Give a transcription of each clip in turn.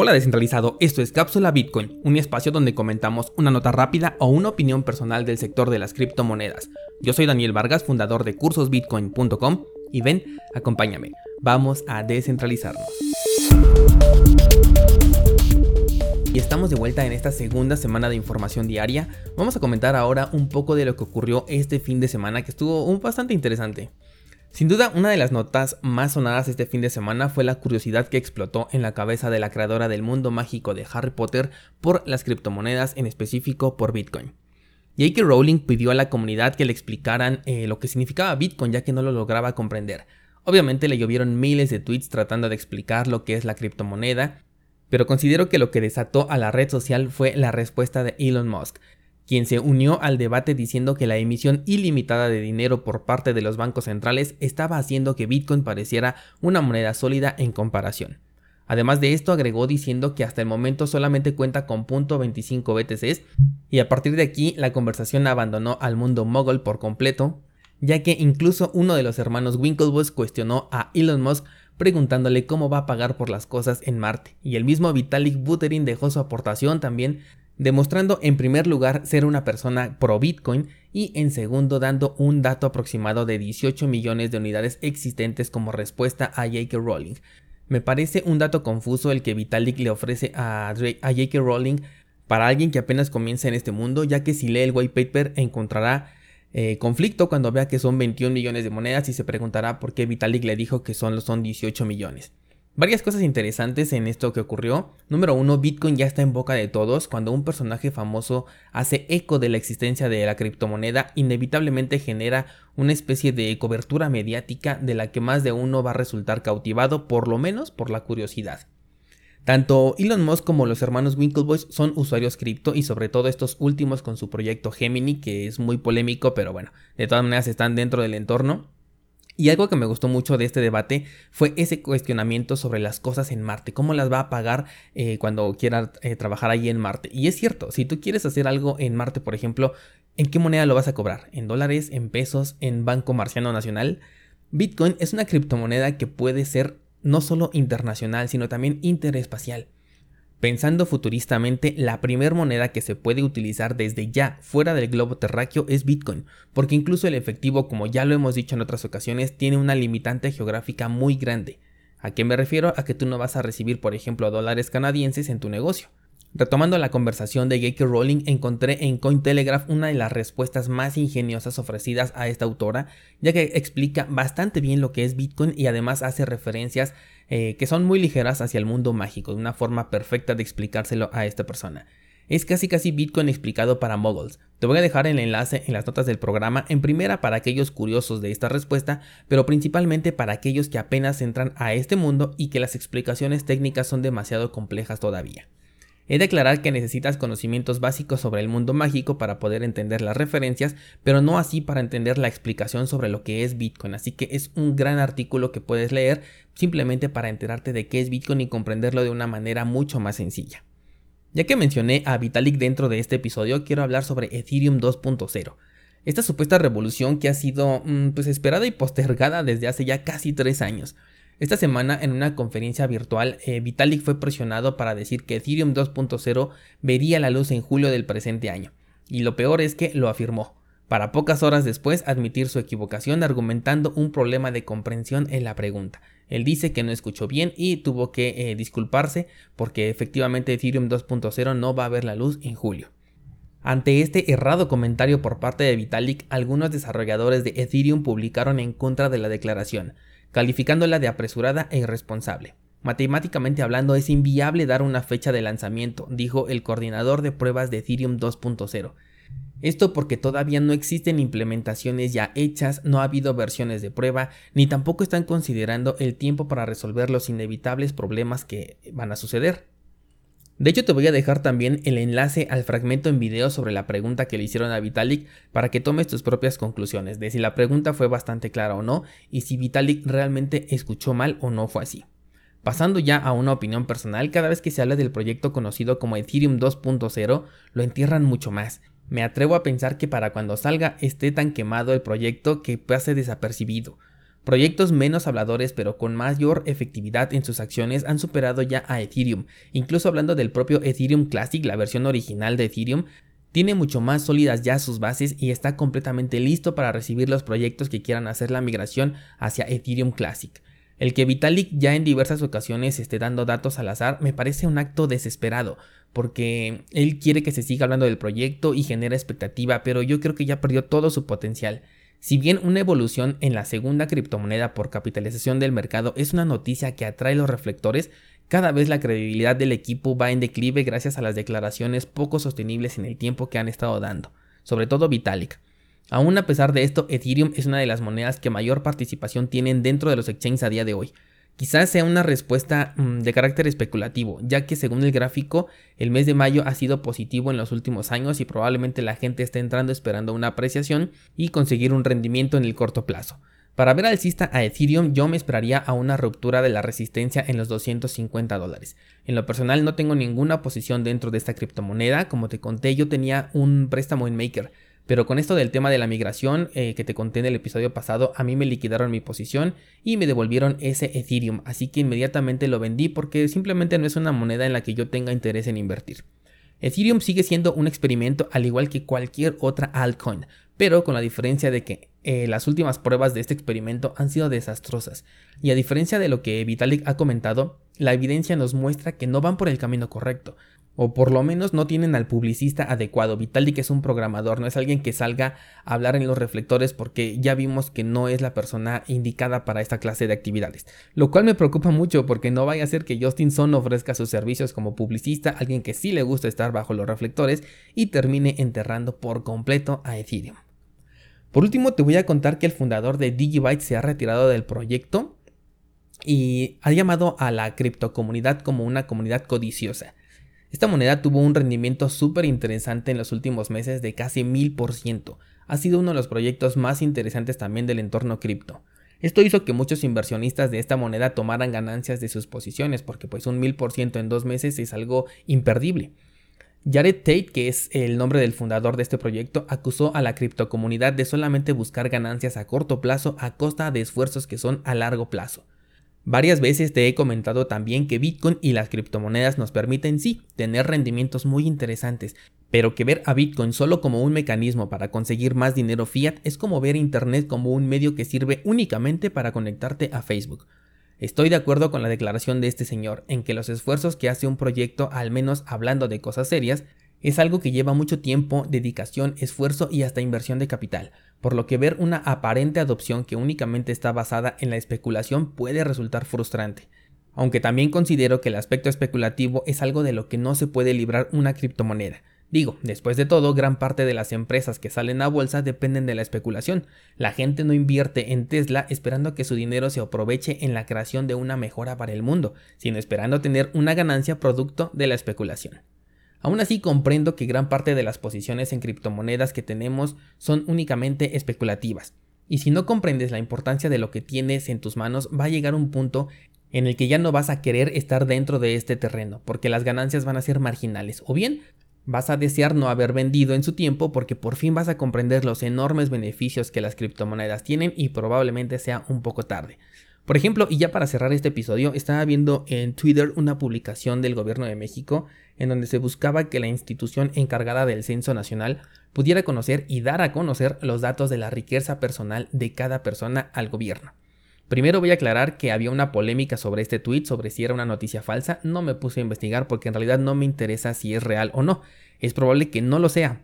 Hola descentralizado, esto es Cápsula Bitcoin, un espacio donde comentamos una nota rápida o una opinión personal del sector de las criptomonedas. Yo soy Daniel Vargas, fundador de cursosbitcoin.com y ven, acompáñame, vamos a descentralizarnos. Y estamos de vuelta en esta segunda semana de información diaria. Vamos a comentar ahora un poco de lo que ocurrió este fin de semana que estuvo bastante interesante. Sin duda, una de las notas más sonadas este fin de semana fue la curiosidad que explotó en la cabeza de la creadora del mundo mágico de Harry Potter por las criptomonedas, en específico por Bitcoin. J.K. Rowling pidió a la comunidad que le explicaran eh, lo que significaba Bitcoin ya que no lo lograba comprender. Obviamente le llovieron miles de tweets tratando de explicar lo que es la criptomoneda, pero considero que lo que desató a la red social fue la respuesta de Elon Musk, quien se unió al debate diciendo que la emisión ilimitada de dinero por parte de los bancos centrales estaba haciendo que Bitcoin pareciera una moneda sólida en comparación. Además de esto agregó diciendo que hasta el momento solamente cuenta con .25 BTCs y a partir de aquí la conversación abandonó al mundo mogul por completo, ya que incluso uno de los hermanos Winklevoss cuestionó a Elon Musk preguntándole cómo va a pagar por las cosas en Marte, y el mismo Vitalik Buterin dejó su aportación también demostrando en primer lugar ser una persona pro Bitcoin y en segundo dando un dato aproximado de 18 millones de unidades existentes como respuesta a J.K. Rowling. Me parece un dato confuso el que Vitalik le ofrece a, J.K. Rowling para alguien que apenas comienza en este mundo, ya que si lee el white paper encontrará eh, conflicto cuando vea que son 21 millones de monedas y se preguntará por qué Vitalik le dijo que son, son 18 millones. Varias cosas interesantes en esto que ocurrió. Número uno, Bitcoin ya está en boca de todos. Cuando un personaje famoso hace eco de la existencia de la criptomoneda, inevitablemente genera una especie de cobertura mediática de la que más de uno va a resultar cautivado, por lo menos por la curiosidad. Tanto Elon Musk como los hermanos Winklevoss son usuarios cripto y sobre todo estos últimos con su proyecto Gemini, que es muy polémico, pero bueno, de todas maneras están dentro del entorno. Y algo que me gustó mucho de este debate fue ese cuestionamiento sobre las cosas en Marte, cómo las va a pagar eh, cuando quiera eh, trabajar ahí en Marte. Y es cierto, si tú quieres hacer algo en Marte, por ejemplo, ¿en qué moneda lo vas a cobrar? ¿En dólares? ¿En pesos? ¿En Banco Marciano Nacional? Bitcoin es una criptomoneda que puede ser no solo internacional, sino también interespacial. Pensando futuristamente, la primera moneda que se puede utilizar desde ya fuera del globo terráqueo es Bitcoin, porque incluso el efectivo, como ya lo hemos dicho en otras ocasiones, tiene una limitante geográfica muy grande. ¿A qué me refiero? A que tú no vas a recibir, por ejemplo, dólares canadienses en tu negocio. Retomando la conversación de J.K. Rowling, encontré en Cointelegraph una de las respuestas más ingeniosas ofrecidas a esta autora, ya que explica bastante bien lo que es Bitcoin y además hace referencias eh, que son muy ligeras hacia el mundo mágico, de una forma perfecta de explicárselo a esta persona. Es casi casi Bitcoin explicado para moguls. Te voy a dejar el enlace en las notas del programa, en primera para aquellos curiosos de esta respuesta, pero principalmente para aquellos que apenas entran a este mundo y que las explicaciones técnicas son demasiado complejas todavía. He de aclarar que necesitas conocimientos básicos sobre el mundo mágico para poder entender las referencias, pero no así para entender la explicación sobre lo que es Bitcoin, así que es un gran artículo que puedes leer simplemente para enterarte de qué es Bitcoin y comprenderlo de una manera mucho más sencilla. Ya que mencioné a Vitalik dentro de este episodio, quiero hablar sobre Ethereum 2.0. Esta supuesta revolución que ha sido mm, pues esperada y postergada desde hace ya casi tres años. Esta semana, en una conferencia virtual, eh, Vitalik fue presionado para decir que Ethereum 2.0 vería la luz en julio del presente año. Y lo peor es que lo afirmó, para pocas horas después admitir su equivocación argumentando un problema de comprensión en la pregunta. Él dice que no escuchó bien y tuvo que eh, disculparse porque efectivamente Ethereum 2.0 no va a ver la luz en julio. Ante este errado comentario por parte de Vitalik, algunos desarrolladores de Ethereum publicaron en contra de la declaración, calificándola de apresurada e irresponsable. Matemáticamente hablando es inviable dar una fecha de lanzamiento, dijo el coordinador de pruebas de Ethereum 2.0. Esto porque todavía no existen implementaciones ya hechas, no ha habido versiones de prueba, ni tampoco están considerando el tiempo para resolver los inevitables problemas que van a suceder. De hecho, te voy a dejar también el enlace al fragmento en video sobre la pregunta que le hicieron a Vitalik para que tomes tus propias conclusiones de si la pregunta fue bastante clara o no y si Vitalik realmente escuchó mal o no fue así. Pasando ya a una opinión personal, cada vez que se habla del proyecto conocido como Ethereum 2.0, lo entierran mucho más. Me atrevo a pensar que para cuando salga esté tan quemado el proyecto que pase desapercibido Proyectos menos habladores pero con mayor efectividad en sus acciones han superado ya a Ethereum. Incluso hablando del propio Ethereum Classic, la versión original de Ethereum, tiene mucho más sólidas ya sus bases y está completamente listo para recibir los proyectos que quieran hacer la migración hacia Ethereum Classic. El que Vitalik ya en diversas ocasiones esté dando datos al azar me parece un acto desesperado, porque él quiere que se siga hablando del proyecto y genera expectativa, pero yo creo que ya perdió todo su potencial. Si bien una evolución en la segunda criptomoneda por capitalización del mercado es una noticia que atrae los reflectores, cada vez la credibilidad del equipo va en declive gracias a las declaraciones poco sostenibles en el tiempo que han estado dando, sobre todo Vitalik. Aún a pesar de esto, Ethereum es una de las monedas que mayor participación tienen dentro de los exchanges a día de hoy. Quizás sea una respuesta mm, de carácter especulativo, ya que según el gráfico, el mes de mayo ha sido positivo en los últimos años y probablemente la gente esté entrando esperando una apreciación y conseguir un rendimiento en el corto plazo. Para ver alcista a Ethereum yo me esperaría a una ruptura de la resistencia en los 250 dólares. En lo personal no tengo ninguna posición dentro de esta criptomoneda, como te conté yo tenía un préstamo en Maker, pero con esto del tema de la migración eh, que te conté en el episodio pasado, a mí me liquidaron mi posición y me devolvieron ese Ethereum, así que inmediatamente lo vendí porque simplemente no es una moneda en la que yo tenga interés en invertir. Ethereum sigue siendo un experimento al igual que cualquier otra altcoin, pero con la diferencia de que eh, las últimas pruebas de este experimento han sido desastrosas, y a diferencia de lo que Vitalik ha comentado, la evidencia nos muestra que no van por el camino correcto, o por lo menos no tienen al publicista adecuado. Vitalik es un programador, no es alguien que salga a hablar en los reflectores porque ya vimos que no es la persona indicada para esta clase de actividades. Lo cual me preocupa mucho porque no vaya a ser que Justin Son ofrezca sus servicios como publicista, alguien que sí le gusta estar bajo los reflectores y termine enterrando por completo a Ethereum. Por último, te voy a contar que el fundador de Digibyte se ha retirado del proyecto y ha llamado a la criptocomunidad como una comunidad codiciosa. Esta moneda tuvo un rendimiento súper interesante en los últimos meses de casi 1000%. Ha sido uno de los proyectos más interesantes también del entorno cripto. Esto hizo que muchos inversionistas de esta moneda tomaran ganancias de sus posiciones, porque pues un 1000% en dos meses es algo imperdible. Jared Tate, que es el nombre del fundador de este proyecto, acusó a la criptocomunidad de solamente buscar ganancias a corto plazo a costa de esfuerzos que son a largo plazo. Varias veces te he comentado también que Bitcoin y las criptomonedas nos permiten sí tener rendimientos muy interesantes, pero que ver a Bitcoin solo como un mecanismo para conseguir más dinero fiat es como ver Internet como un medio que sirve únicamente para conectarte a Facebook. Estoy de acuerdo con la declaración de este señor en que los esfuerzos que hace un proyecto, al menos hablando de cosas serias, es algo que lleva mucho tiempo, dedicación, esfuerzo y hasta inversión de capital, por lo que ver una aparente adopción que únicamente está basada en la especulación puede resultar frustrante. Aunque también considero que el aspecto especulativo es algo de lo que no se puede librar una criptomoneda. Digo, después de todo, gran parte de las empresas que salen a bolsa dependen de la especulación. La gente no invierte en Tesla esperando que su dinero se aproveche en la creación de una mejora para el mundo, sino esperando tener una ganancia producto de la especulación. Aún así comprendo que gran parte de las posiciones en criptomonedas que tenemos son únicamente especulativas. Y si no comprendes la importancia de lo que tienes en tus manos, va a llegar un punto en el que ya no vas a querer estar dentro de este terreno, porque las ganancias van a ser marginales. O bien, vas a desear no haber vendido en su tiempo porque por fin vas a comprender los enormes beneficios que las criptomonedas tienen y probablemente sea un poco tarde. Por ejemplo, y ya para cerrar este episodio, estaba viendo en Twitter una publicación del gobierno de México en donde se buscaba que la institución encargada del censo nacional pudiera conocer y dar a conocer los datos de la riqueza personal de cada persona al gobierno. Primero voy a aclarar que había una polémica sobre este tweet, sobre si era una noticia falsa. No me puse a investigar porque en realidad no me interesa si es real o no. Es probable que no lo sea.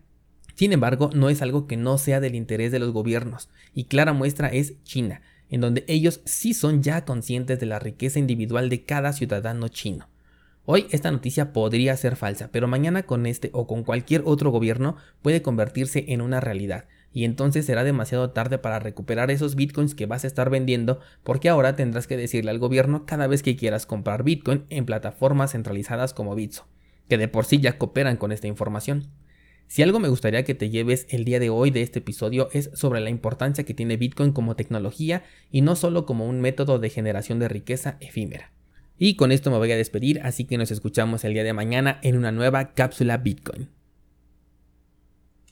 Sin embargo, no es algo que no sea del interés de los gobiernos. Y clara muestra es China en donde ellos sí son ya conscientes de la riqueza individual de cada ciudadano chino. Hoy esta noticia podría ser falsa, pero mañana con este o con cualquier otro gobierno puede convertirse en una realidad, y entonces será demasiado tarde para recuperar esos bitcoins que vas a estar vendiendo porque ahora tendrás que decirle al gobierno cada vez que quieras comprar bitcoin en plataformas centralizadas como Bitso, que de por sí ya cooperan con esta información. Si algo me gustaría que te lleves el día de hoy de este episodio es sobre la importancia que tiene Bitcoin como tecnología y no solo como un método de generación de riqueza efímera. Y con esto me voy a despedir, así que nos escuchamos el día de mañana en una nueva cápsula Bitcoin.